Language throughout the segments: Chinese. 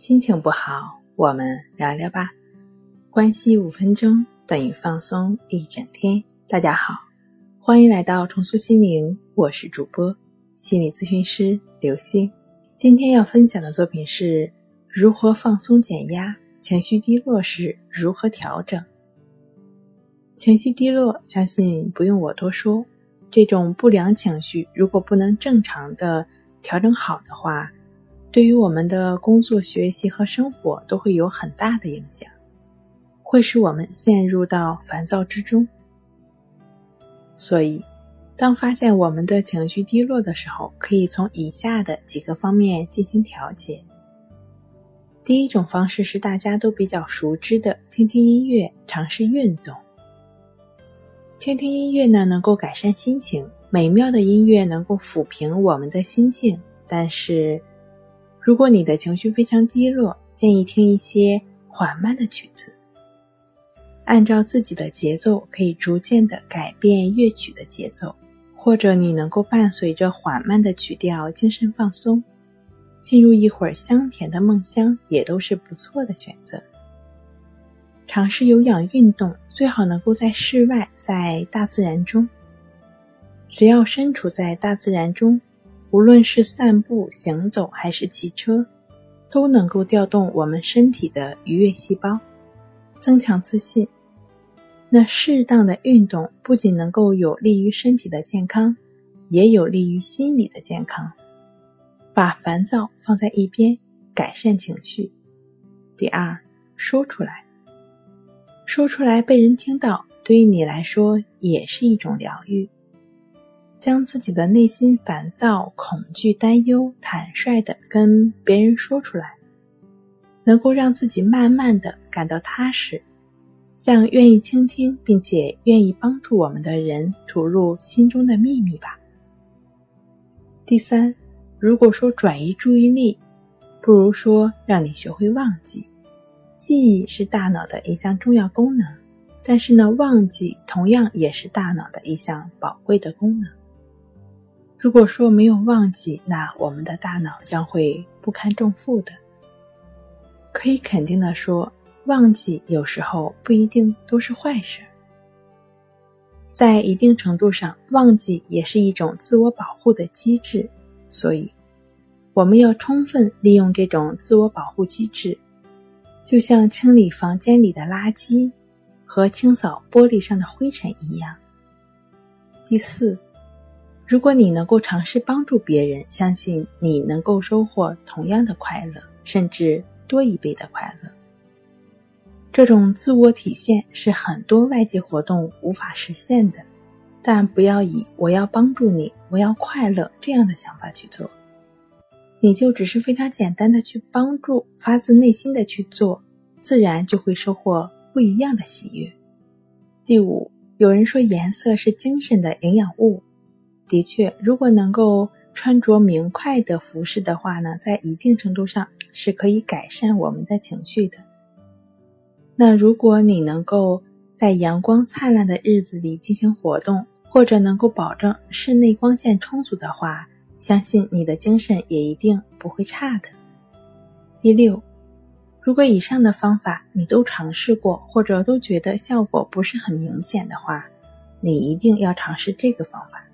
心情不好，我们聊聊吧。关系五分钟等于放松一整天。大家好，欢迎来到重塑心灵，我是主播心理咨询师刘星。今天要分享的作品是如何放松减压，情绪低落时如何调整。情绪低落，相信不用我多说，这种不良情绪如果不能正常的调整好的话。对于我们的工作、学习和生活都会有很大的影响，会使我们陷入到烦躁之中。所以，当发现我们的情绪低落的时候，可以从以下的几个方面进行调节。第一种方式是大家都比较熟知的，听听音乐，尝试运动。听听音乐呢，能够改善心情，美妙的音乐能够抚平我们的心境，但是。如果你的情绪非常低落，建议听一些缓慢的曲子，按照自己的节奏，可以逐渐的改变乐曲的节奏，或者你能够伴随着缓慢的曲调，精神放松，进入一会儿香甜的梦乡，也都是不错的选择。尝试有氧运动，最好能够在室外，在大自然中，只要身处在大自然中。无论是散步、行走还是骑车，都能够调动我们身体的愉悦细胞，增强自信。那适当的运动不仅能够有利于身体的健康，也有利于心理的健康。把烦躁放在一边，改善情绪。第二，说出来，说出来被人听到，对于你来说也是一种疗愈。将自己的内心烦躁、恐惧、担忧坦率的跟别人说出来，能够让自己慢慢的感到踏实，向愿意倾听并且愿意帮助我们的人吐露心中的秘密吧。第三，如果说转移注意力，不如说让你学会忘记。记忆是大脑的一项重要功能，但是呢，忘记同样也是大脑的一项宝贵的功能。如果说没有忘记，那我们的大脑将会不堪重负的。可以肯定的说，忘记有时候不一定都是坏事。在一定程度上，忘记也是一种自我保护的机制，所以我们要充分利用这种自我保护机制，就像清理房间里的垃圾和清扫玻璃上的灰尘一样。第四。如果你能够尝试帮助别人，相信你能够收获同样的快乐，甚至多一倍的快乐。这种自我体现是很多外界活动无法实现的，但不要以“我要帮助你，我要快乐”这样的想法去做，你就只是非常简单的去帮助，发自内心的去做，自然就会收获不一样的喜悦。第五，有人说颜色是精神的营养物。的确，如果能够穿着明快的服饰的话呢，在一定程度上是可以改善我们的情绪的。那如果你能够在阳光灿烂的日子里进行活动，或者能够保证室内光线充足的话，相信你的精神也一定不会差的。第六，如果以上的方法你都尝试过，或者都觉得效果不是很明显的话，你一定要尝试这个方法。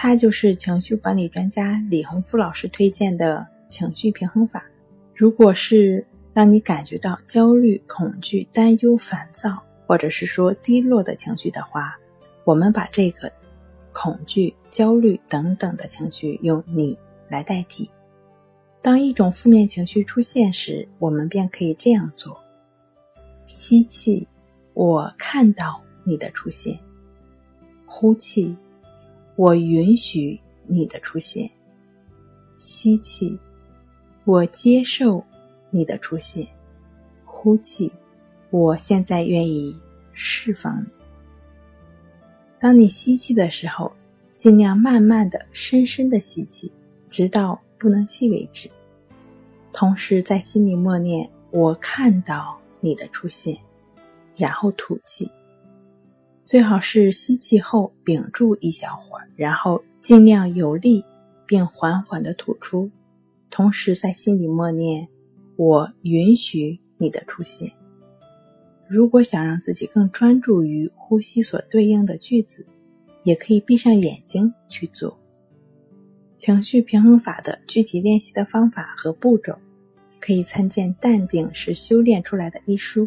它就是情绪管理专家李洪福老师推荐的情绪平衡法。如果是让你感觉到焦虑、恐惧、担忧、烦躁，或者是说低落的情绪的话，我们把这个恐惧、焦虑等等的情绪用“你”来代替。当一种负面情绪出现时，我们便可以这样做：吸气，我看到你的出现；呼气。我允许你的出现，吸气；我接受你的出现，呼气。我现在愿意释放你。当你吸气的时候，尽量慢慢的、深深的吸气，直到不能吸为止。同时在心里默念：“我看到你的出现。”然后吐气。最好是吸气后屏住一小会儿，然后尽量有力并缓缓的吐出，同时在心里默念：“我允许你的出现。如果想让自己更专注于呼吸所对应的句子，也可以闭上眼睛去做。情绪平衡法的具体练习的方法和步骤，可以参见《淡定是修炼出来的》一书。